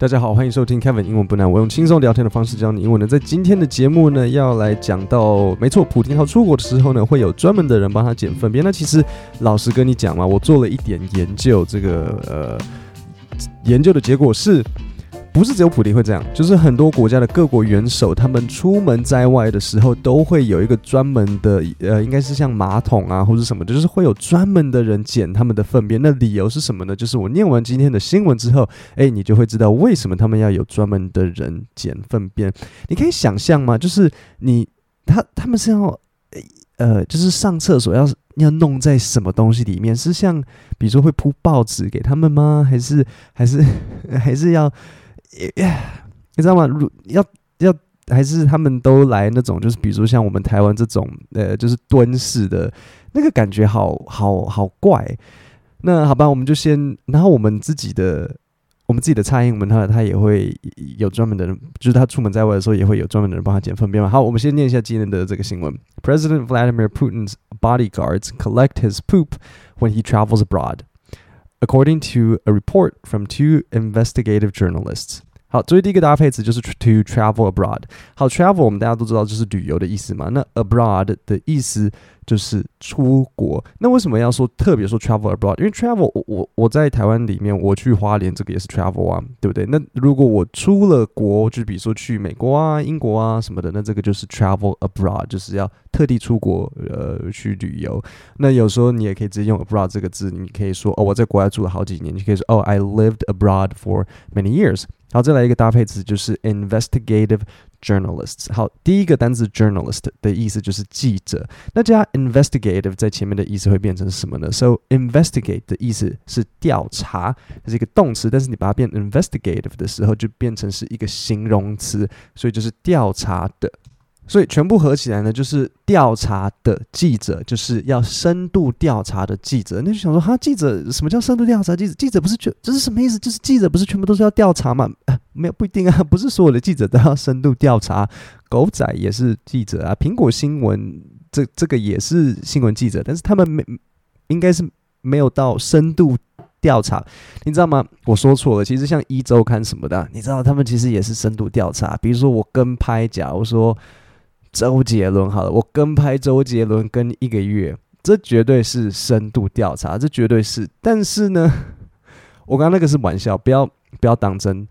大家好，欢迎收听 Kevin 英文不难。我用轻松聊天的方式教你英文呢。在今天的节目呢，要来讲到，没错，普廷浩出国的时候呢，会有专门的人帮他捡粪便。那其实老实跟你讲嘛，我做了一点研究，这个呃，研究的结果是。不是只有普丁会这样，就是很多国家的各国元首，他们出门在外的时候，都会有一个专门的，呃，应该是像马桶啊，或者什么，就是会有专门的人捡他们的粪便。那理由是什么呢？就是我念完今天的新闻之后，哎，你就会知道为什么他们要有专门的人捡粪便。你可以想象吗？就是你他他们是要，呃，就是上厕所要要弄在什么东西里面？是像比如说会铺报纸给他们吗？还是还是还是要？你知道吗？如要要还是他们都来那种，就是比如像我们台湾这种，呃，就是蹲式的，那个感觉好好好怪。那好吧，我们就先，然后我们自己的，我们自己的蔡英文，他他也会有专门的人，就是他出门在外的时候，也会有专门的人帮他捡粪便嘛。好，我们先念一下今天的这个新闻：President Vladimir Putin's bodyguards collect his poop when he travels abroad. According to a report from two investigative journalists，好，所以第一个搭配词就是 to travel abroad。好，travel 我们大家都知道就是旅游的意思嘛。那 abroad 的意思就是出国。那为什么要说特别说 travel abroad？因为 travel 我我我在台湾里面，我去花莲这个也是 travel 啊，对不对？那如果我出了国，就比如说去美国啊、英国啊什么的，那这个就是 travel abroad，就是要。特地出国，呃，去旅游。那有时候你也可以直接用 abroad 这个字，你可以说哦，我在国外住了好几年。你可以说哦，I lived abroad for many years。好，再来一个搭配词就是 investigative journalists。好，第一个单词 journalist 的意思就是记者。那加 investigative 在前面的意思会变成什么呢？So investigate 的意思是调查，这是一个动词，但是你把它变 investigative 的时候，就变成是一个形容词，所以就是调查的。所以全部合起来呢，就是调查的记者，就是要深度调查的记者。那就想说，哈，记者什么叫深度调查记者？记者不是就这是什么意思？就是记者不是全部都是要调查吗？啊，没有不一定啊，不是所有的记者都要深度调查。狗仔也是记者啊，苹果新闻这这个也是新闻记者，但是他们没应该是没有到深度调查，你知道吗？我说错了，其实像一周刊什么的，你知道他们其实也是深度调查。比如说我跟拍假，我说。周杰伦，好了，我跟拍周杰伦跟一个月，这绝对是深度调查，这绝对是。但是呢，我刚刚那个是玩笑，不要不要当真。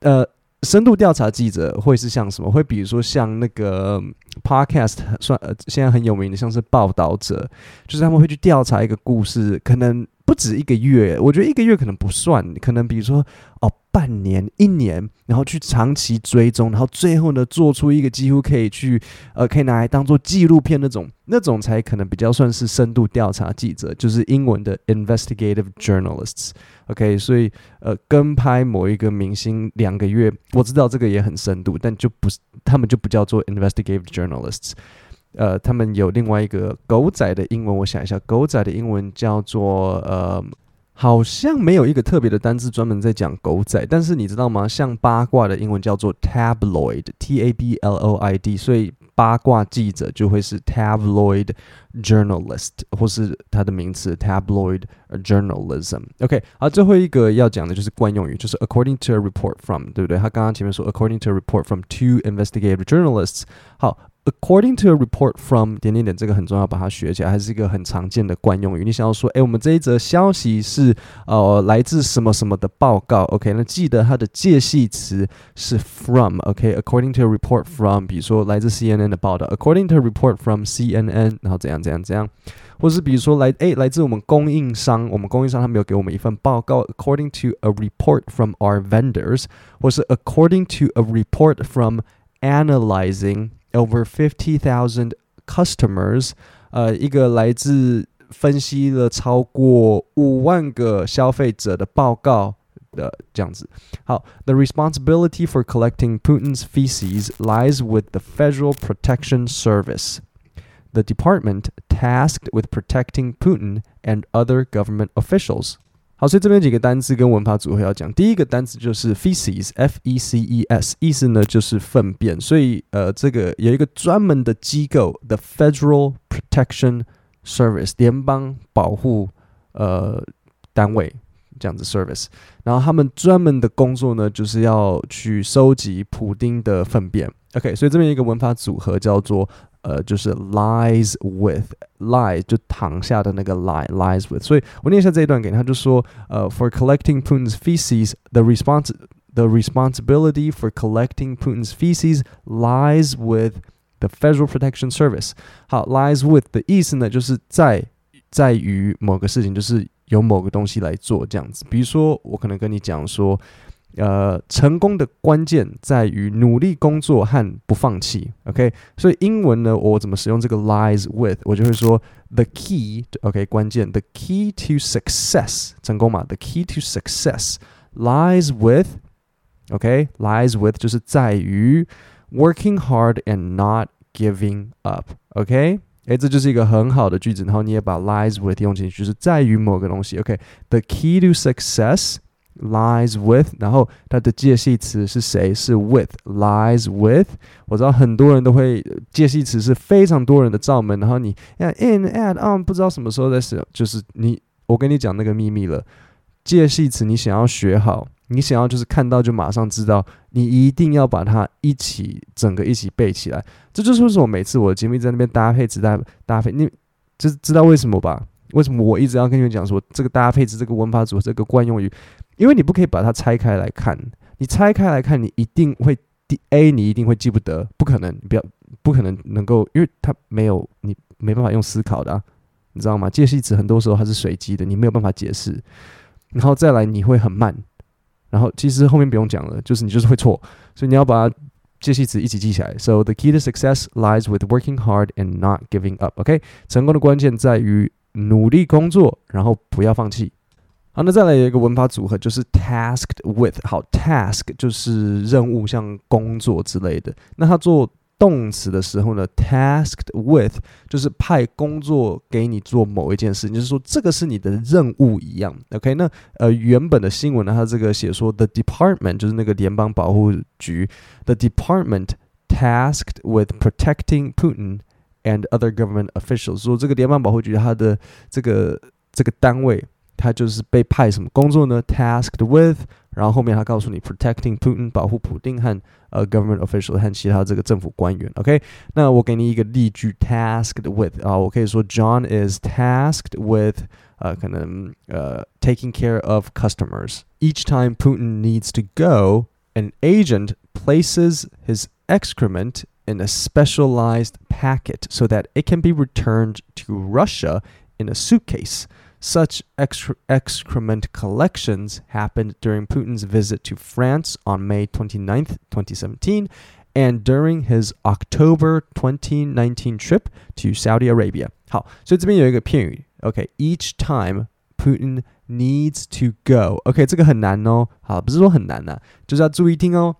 呃，深度调查记者会是像什么？会比如说像那个 podcast 算呃，现在很有名的，像是报道者，就是他们会去调查一个故事，可能。不止一个月，我觉得一个月可能不算，可能比如说哦，半年、一年，然后去长期追踪，然后最后呢，做出一个几乎可以去呃，可以拿来当做纪录片那种，那种才可能比较算是深度调查记者，就是英文的 investigative journalists。OK，所以呃，跟拍某一个明星两个月，我知道这个也很深度，但就不是他们就不叫做 investigative journalists。呃，他们有另外一个狗仔的英文，我想一下，狗仔的英文叫做呃，好像没有一个特别的单字专门在讲狗仔，但是你知道吗？像八卦的英文叫做 tabloid，T A B L O I D，所以八卦记者就会是 tabloid journalist，或是它的名词 tabloid journalism。OK，好，最后一个要讲的就是惯用语，就是 according to a report from，对不对？他刚刚前面说 according to a report from two investigative journalists，好。According to a report from 点点点，这个很重要，把它学起来，还是一个很常见的惯用语。你想要说，诶，我们这一则消息是呃来自什么什么的报告？OK，那记得它的介系词是 from。OK，according to a report from，比如说来自 CNN 的报道，according to a report from CNN，然后怎样怎样怎样，或是比如说来诶来自我们供应商，我们供应商他们有给我们一份报告，according to a report from our vendors，或是 according to a report from analyzing。 Over fifty thousand customers，呃，一个来自分析了超过五万个消费者的报告的这样子。好，The responsibility for collecting Putin's feces lies with the Federal Protection Service, the department tasked with protecting Putin and other government officials. 好，所以这边几个单词跟文法组合要讲。第一个单词就是 feces，f e c e s，意思呢就是粪便。所以呃，这个有一个专门的机构，the Federal Protection Service，联邦保护呃单位这样子 service，然后他们专门的工作呢，就是要去收集普丁的粪便。OK，所以这边一个文法组合叫做呃，就是 lies with lie 就躺下的那个 lie lies with。所以我念一下这一段给他，就说呃，for collecting Putin's feces，the response the responsibility for collecting Putin's feces lies with the Federal Protection Service。好，lies with 的意思呢，就是在在于某个事情，就是。有某个东西来做这样子，比如说我可能跟你讲说， 呃，成功的关键在于努力工作和不放弃。OK，所以英文呢，我怎么使用这个 lies with，我就会说 the key，OK，关键，the key to success，成功嘛，the key to success lies with，OK，lies with 就是在于 working hard and not giving up，OK。诶，这就是一个很好的句子，然后你也把 lies with 用进去，就是在于某个东西。OK，the、key to success lies with，然后它的介系词是谁？是 with，lies with。我知道很多人都会介系词是非常多人的罩门，然后你 in at on 不知道什么时候在使用，就是你我跟你讲那个秘密了，介系词你想要学好。你想要就是看到就马上知道，你一定要把它一起整个一起背起来。这就是为什么每次我的节目在那边搭配词搭搭配，你就是知道为什么吧？为什么我一直要跟你们讲说这个搭配词、这个文法组、这个惯用语？因为你不可以把它拆开来看，你拆开来看，你一定会第 A，你一定会记不得，不可能，你不要不可能能够，因为它没有你没办法用思考的啊，你知道吗？介系词很多时候它是随机的，你没有办法解释，然后再来你会很慢。然后其实后面不用讲了，就是你就是会错，所以你要把介系词一起记起来。So the key to success lies with working hard and not giving up. OK，成功的关键在于努力工作，然后不要放弃。好，那再来有一个文法组合，就是 tasked with。好，task 就是任务，像工作之类的。那他做。动词的时候呢，tasked with 就是派工作给你做某一件事，就是说这个是你的任务一样。OK，那呃原本的新闻呢，它这个写说 the department 就是那个联邦保护局，the department tasked with protecting Putin and other government officials，说这个联邦保护局它的这个这个单位。他就是被派什么工作呢？Tasked with，然后后面他告诉你 protecting Putin，保护普丁和呃 government official 和其他这个政府官员。OK，那我给你一个例句，tasked with 啊，我可以说 John is tasked with 呃可能呃 taking care of customers. Each time Putin needs to go, an agent places his excrement in a specialized packet so that it can be returned to Russia in a suitcase. Such excrement collections happened during Putin's visit to France on May 29th, 2017, and during his October 2019 trip to Saudi Arabia. 好，所以这边有一个片语，OK，each、okay, time Putin needs to go，OK，、okay, 这个很难哦，好，不是说很难呐、啊，就是要注意听哦。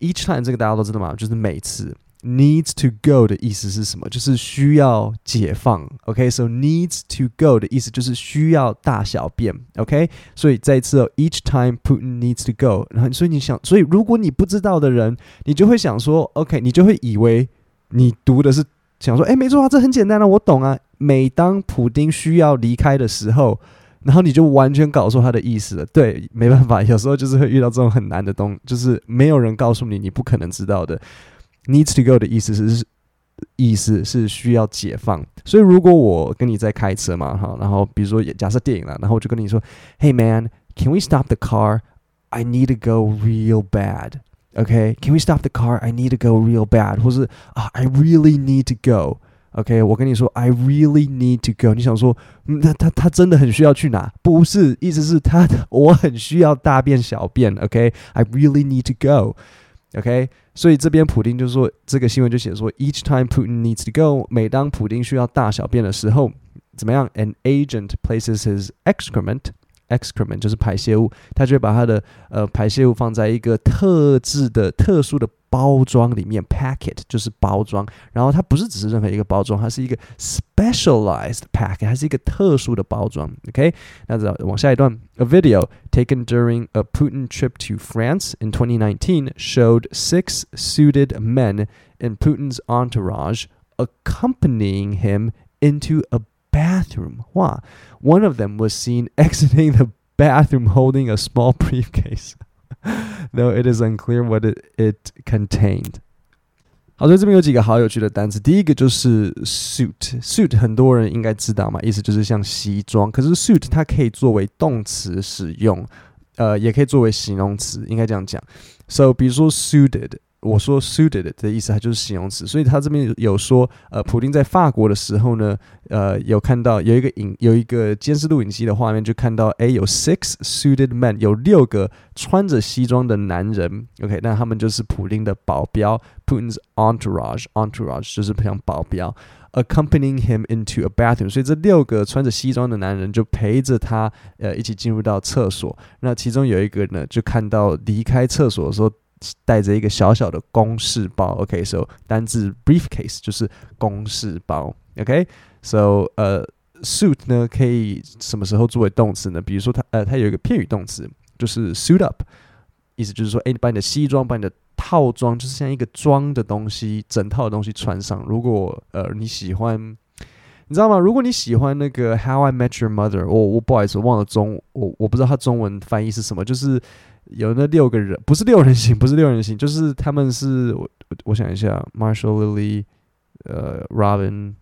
Each time 这个大家都知道嘛，就是每次。 Needs to go 的意思是什么？就是需要解放。OK，so、needs to go 的意思就是需要大小便。OK，所以再一次哦，each time Putin needs to go。然后，所以你想，所以如果你不知道的人，你就会想说，OK，你就会以为你读的是想说，哎，没错啊，这很简单啊，我懂啊。每当普丁需要离开的时候，然后你就完全搞错他的意思了。对，没办法，有时候就是会遇到这种很难的东，就是没有人告诉你，你不可能知道的。Needs to go 的意思是意思是需要解放，所以如果我跟你在开车嘛，哈，然后比如说假设电影了，然后我就跟你说，Hey man，can we stop the car？I need to go real bad。OK，can we stop the car？I need to go real bad。或是啊，I really need to go。OK，我跟你说，I really need to go。你想说，嗯，那他他真的很需要去哪？不是，意思是他我很需要大便小便。OK，I really need to go。OK， 所以这边普丁就说，这个新闻就写说，Each time Putin needs to go，每当普丁需要大小便的时候，怎么样？An agent places his excrement excrement，excrement 就是排泄物，他就会把他的呃排泄物放在一个特制的、特殊的。包装里面，packet 就是包装，然后它不是只是任何一个包装，它是一个 specialized packet，它是一个特殊的包装。OK，那再往下一段，A video taken during a Putin trip to France in 2019 showed six suited men in Putin's entourage accompanying him into a bathroom. 哇，one of them was seen exiting the bathroom holding a small briefcase. Though it is unclear what it, it contained. 好，所以这边有几个好有趣的单词。第一个就是 suit，suit 很多人应该知道嘛，意思就是像西装。可是 suit 它可以作为动词使用，呃，也可以作为形容词，应该这样讲。So，比如说 suited。 我说 suited 的意思，它就是形容词，所以他这边有说，呃，普丁在法国的时候呢，呃，有看到有一个影，有一个监视录影机的画面，就看到，诶，有 six suited men，有六个穿着西装的男人，OK，那他们就是普丁的保镖，Putin's entourage，entourage 就是像保镖，accompanying him into a bathroom，所以这六个穿着西装的男人就陪着他，呃，一起进入到厕所，那其中有一个呢，就看到离开厕所的时候。带着一个小小的公事包，OK，so、单字 briefcase 就是公事包，OK，so、okay? 呃、uh,，suit 呢可以什么时候作为动词呢？比如说它呃，它有一个片语动词，就是 suit up，意思就是说，哎，你把你的西装，把你的套装，就是像一个装的东西，整套的东西穿上。如果呃你喜欢，你知道吗？如果你喜欢那个 How I Met Your Mother，我我不好意思，我忘了中，我我不知道它中文翻译是什么，就是。有那六个人，不是六人行，不是六人行，就是他们是我我想一下，Marshall、Lily、呃、Robin、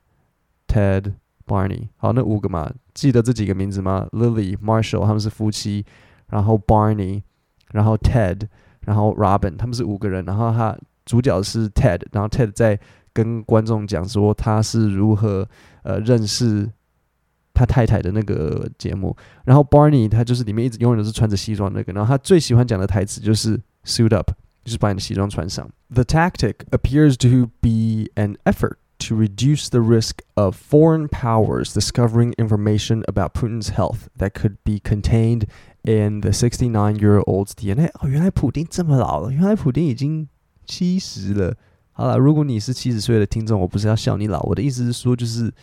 Ted、Barney，好，那五个嘛，记得这几个名字吗？Lily、Marshall 他们是夫妻，然后 Barney，然后 Ted，然后 Robin，他们是五个人，然后他主角是 Ted，然后 Ted 在跟观众讲说他是如何呃认识。他太太的那个节目，然后 Barney 他就是里面一直永远都是穿着西装那个，然后他最喜欢讲的台词就是 suit up，就是把你的西装穿上。The tactic appears to be an effort to reduce the risk of foreign powers discovering information about Putin's health that could be contained in the 69-year-old's DNA。哦，原来普丁这么老了，原来普丁已经七十了。 好了，如果你是七十岁的听众，我不是要笑你老，我的意思是说就是。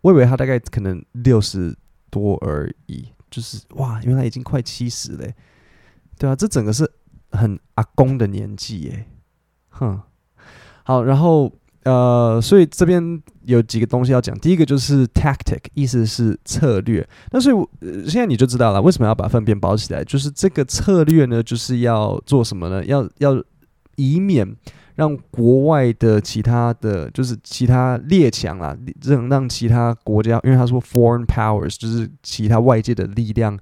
我以为他大概可能六十多而已，就是哇，原来已经快七十嘞，对啊，这整个是很阿公的年纪耶，哼，好，然后呃，所以这边有几个东西要讲，第一个就是 tactic，意思是策略，那所以呃现在你就知道了，为什么要把粪便包起来，就是这个策略呢，就是要做什么呢？要要以免。让国外的其他的就是其他列强啊，让让其他国家，因为他说 foreign powers 就是其他外界的力量，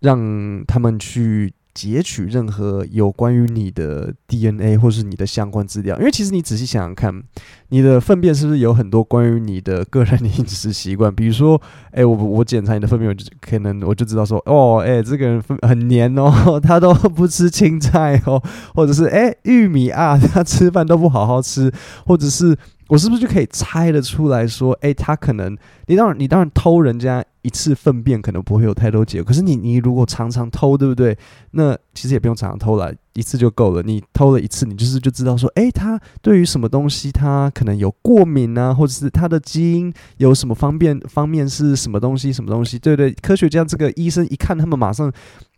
让他们去。截取任何有关于你的 DNA 或是你的相关资料，因为其实你仔细想想看，你的粪便是不是有很多关于你的个人饮食习惯？比如说，哎、我我检查你的粪便，我就可能我就知道说，哦，哎、这个人粪很黏哦，他都不吃青菜哦，或者是哎、玉米啊，他吃饭都不好好吃，或者是。我是不是就可以猜得出来说，哎，他可能，你当然，你当然偷人家一次粪便可能不会有太多结果，可是你，你如果常常偷，对不对？那其实也不用常常偷了，一次就够了。你偷了一次，你就是就知道说，哎，他对于什么东西他可能有过敏啊，或者是他的基因有什么方便方面是什么东西，什么东西？对对，科学家这个医生一看，他们马上。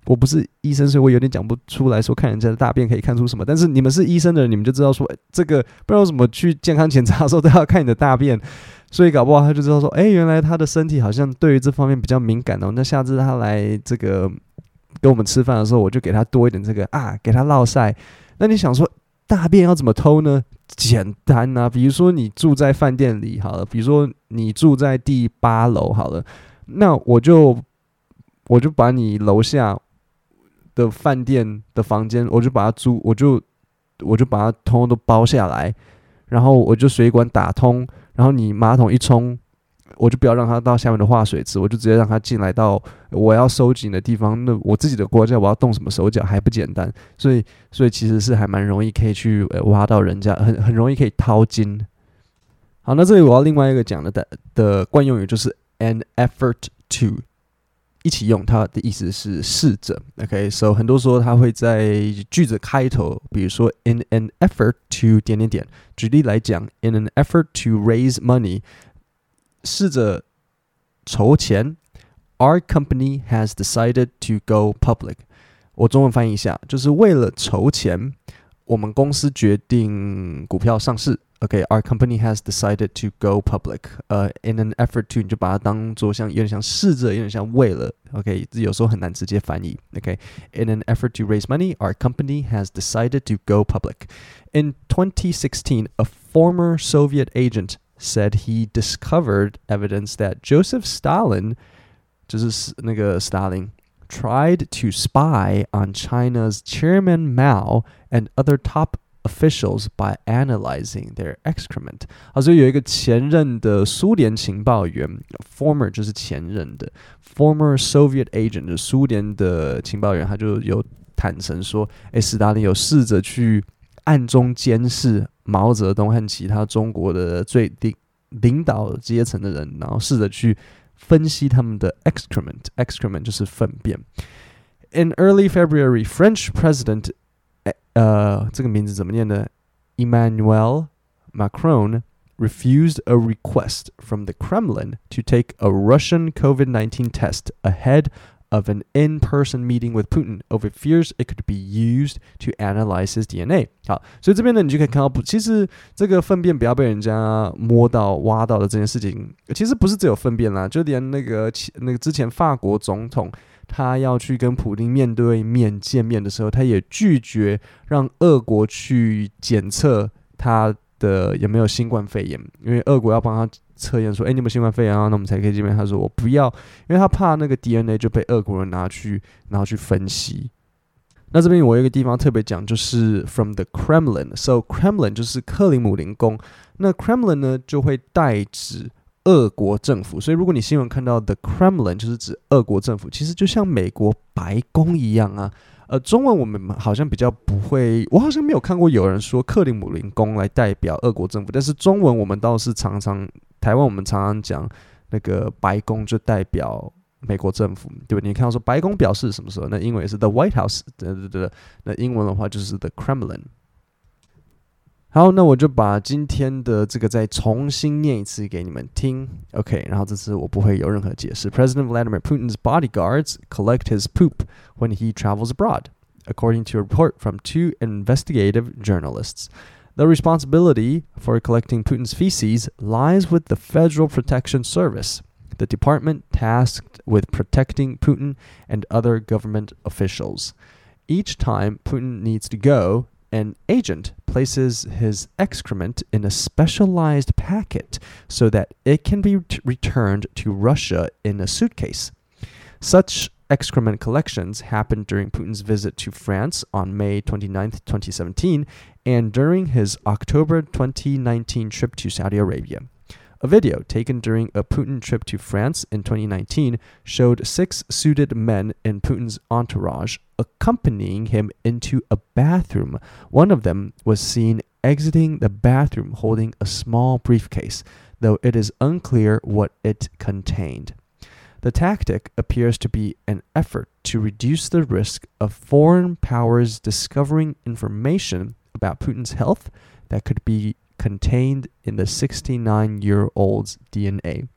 我不是医生，所以我有点讲不出来说看人家的大便可以看出什么。但是你们是医生的人，你们就知道说，这个不知道怎么去健康检查的时候都要看你的大便，所以搞不好他就知道说，哎、原来他的身体好像对于这方面比较敏感哦。那下次他来这个跟我们吃饭的时候，我就给他多一点这个啊，给他烙晒。那你想说大便要怎么偷呢？简单啊，比如说你住在饭店里好了，比如说你住在第八楼好了，那我就我就把你楼下。的饭店的房间，我就把它租，我就我就把它通通都包下来，然后我就水管打通，然后你马桶一冲，我就不要让它到下面的化水池，我就直接让它进来到我要收紧的地方。那我自己的国家，我要动什么手脚还不简单？所以，所以其实是还蛮容易可以去呃挖到人家，很很容易可以掏金。好，那这里我要另外一个讲的的的惯用语就是 an effort to。一起用，它的意思是试着，OK，so、很多时候它会在句子开头，比如说 in an effort to 点点点。举例来讲，in an effort to raise money，试着筹钱，our company has decided to go public。我中文翻译一下，就是为了筹钱，我们公司决定股票上市。Okay, our company has decided to go public. 呃、uh,，in an effort to，你就把它当做像有点像试着，有点像为了。OK，有时候很难直接翻译。OK，in、okay? an effort to raise money, our company has decided to go public. In 2016, a former Soviet agent said he discovered evidence that Joseph Stalin, 就是那个 Stalin, tried to spy on China's Chairman Mao and other top officials by analyzing their excrement。好，所以有一个前任的苏联情报员，former 就是前任的，former Soviet agent 就苏联的情报员，他就有坦诚说，诶，斯大林有试着去暗中监视毛泽东和其他中国的最顶领导阶层的人，然后试着去分析他们的 excrement，excrement 就是粪便。In early February, French President 呃，这个名字怎么念呢？Emmanuel Macron refused a request from the Kremlin to take a Russian COVID-19 test ahead of an in-person meeting with Putin over fears it could be used to analyze his DNA。好，所以这边呢，你就可以看到，其实这个粪便不要被人家摸到、挖到的这件事情，其实不是只有粪便啦，就连那个那个之前法国总统。 他要去跟普丁面对面见面的时候，他也拒绝让俄国去检测他的有没有新冠肺炎，因为俄国要帮他测验说：“哎，你有没有新冠肺炎啊？”那我们才可以见面。他说：“我不要，因为他怕那个 DNA 就被俄国人拿去，然后去分析。”那这边我有一个地方特别讲，就是 from the Kremlin，so Kremlin 就是克里姆林宫，那 Kremlin 呢就会代指。俄国政府，所以如果你新闻看到 The Kremlin，就是指俄国政府，其实就像美国白宫一样啊。呃，中文我们好像比较不会，我好像没有看过有人说克里姆林宫来代表俄国政府，但是中文我们倒是常常，台湾我们常常讲那个白宫就代表美国政府，对吧？你看到说白宫表示什么时候？那英文也是 The White House，对对对，那英文的话就是 The Kremlin。好，那我就把今天的这个再重新念一次给你们听，OK。然后这次我不会有任何解释。President Vladimir Putin's bodyguards collect his poop when he travels abroad, according to a report from two investigative journalists. The responsibility for collecting Putin's feces lies with the Federal Protection Service, the department tasked with protecting Putin and other government officials. Each time Putin needs to go, an agent places his excrement in a specialized packet so that it can be returned to Russia in a suitcase. Such excrement collections happened during Putin's visit to France on May 29, 2017, and during his October 2019 trip to Saudi Arabia. A video taken during a Putin trip to France in 2019 showed six suited men in Putin's entourage accompanying him into a bathroom. One of them was seen exiting the bathroom holding a small briefcase, though it is unclear what it contained. The tactic appears to be an effort to reduce the risk of foreign powers discovering information about Putin's health that could be contained in the 69 year old's DNA.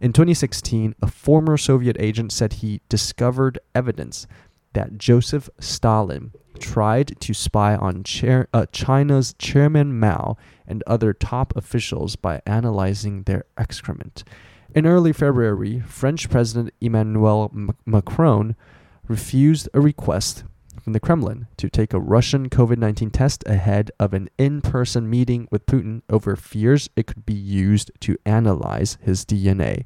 In 2016, a former Soviet agent said he discovered evidence that Joseph Stalin tried to spy on chair, uh, China's Chairman Mao and other top officials by analyzing their excrement. In early February, French President Emmanuel Macron refused a request from the Kremlin to take a Russian COVID 19 test ahead of an in person meeting with Putin over fears it could be used to analyze his DNA.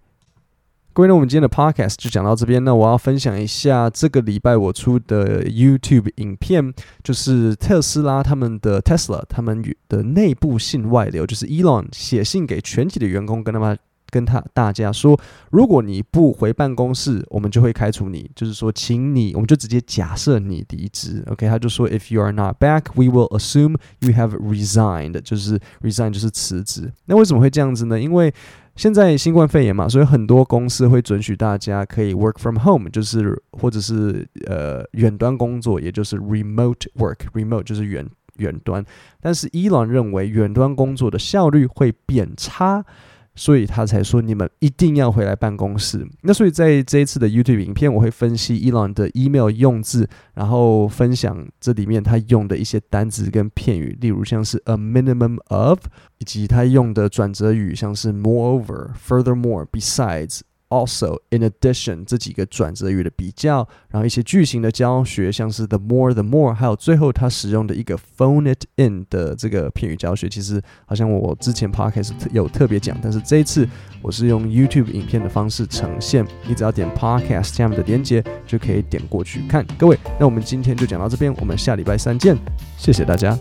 各位呢，我们今天的 podcast 就讲到这边。那我要分享一下这个礼拜我出的 YouTube 影片，就是特斯拉他们的 Tesla 他们的内部信外流，就是 Elon 写信给全体的员工，跟他们。 跟他大家说，如果你不回办公室，我们就会开除你。就是说，请你，我们就直接假设你离职。OK，他就说，If you are not back, we will assume you have resigned。就是 resign 就是辞职。那为什么会这样子呢？因为现在新冠肺炎嘛，所以很多公司会准许大家可以 work from home，就是或者是呃远端工作，也就是 remote work。remote 就是远远端。但是伊朗认为远端工作的效率会变差。所以他才说你们一定要回来办公室。那所以在这一次的 YouTube 影片，我会分析伊朗的 email 用字，然后分享这里面他用的一些单词跟片语，例如像是 a minimum of，以及他用的转折语，像是 moreover、furthermore、besides。Also, in addition，这几个转折语的比较，然后一些句型的教学，像是 the more, the more，还有最后他使用的一个 phone it in 的这个片语教学，其实好像我之前 podcast 有特别讲，但是这一次我是用 YouTube 影片的方式呈现，你只要点 podcast 下面的链接就可以点过去看。各位，那我们今天就讲到这边，我们下礼拜三见，谢谢大家。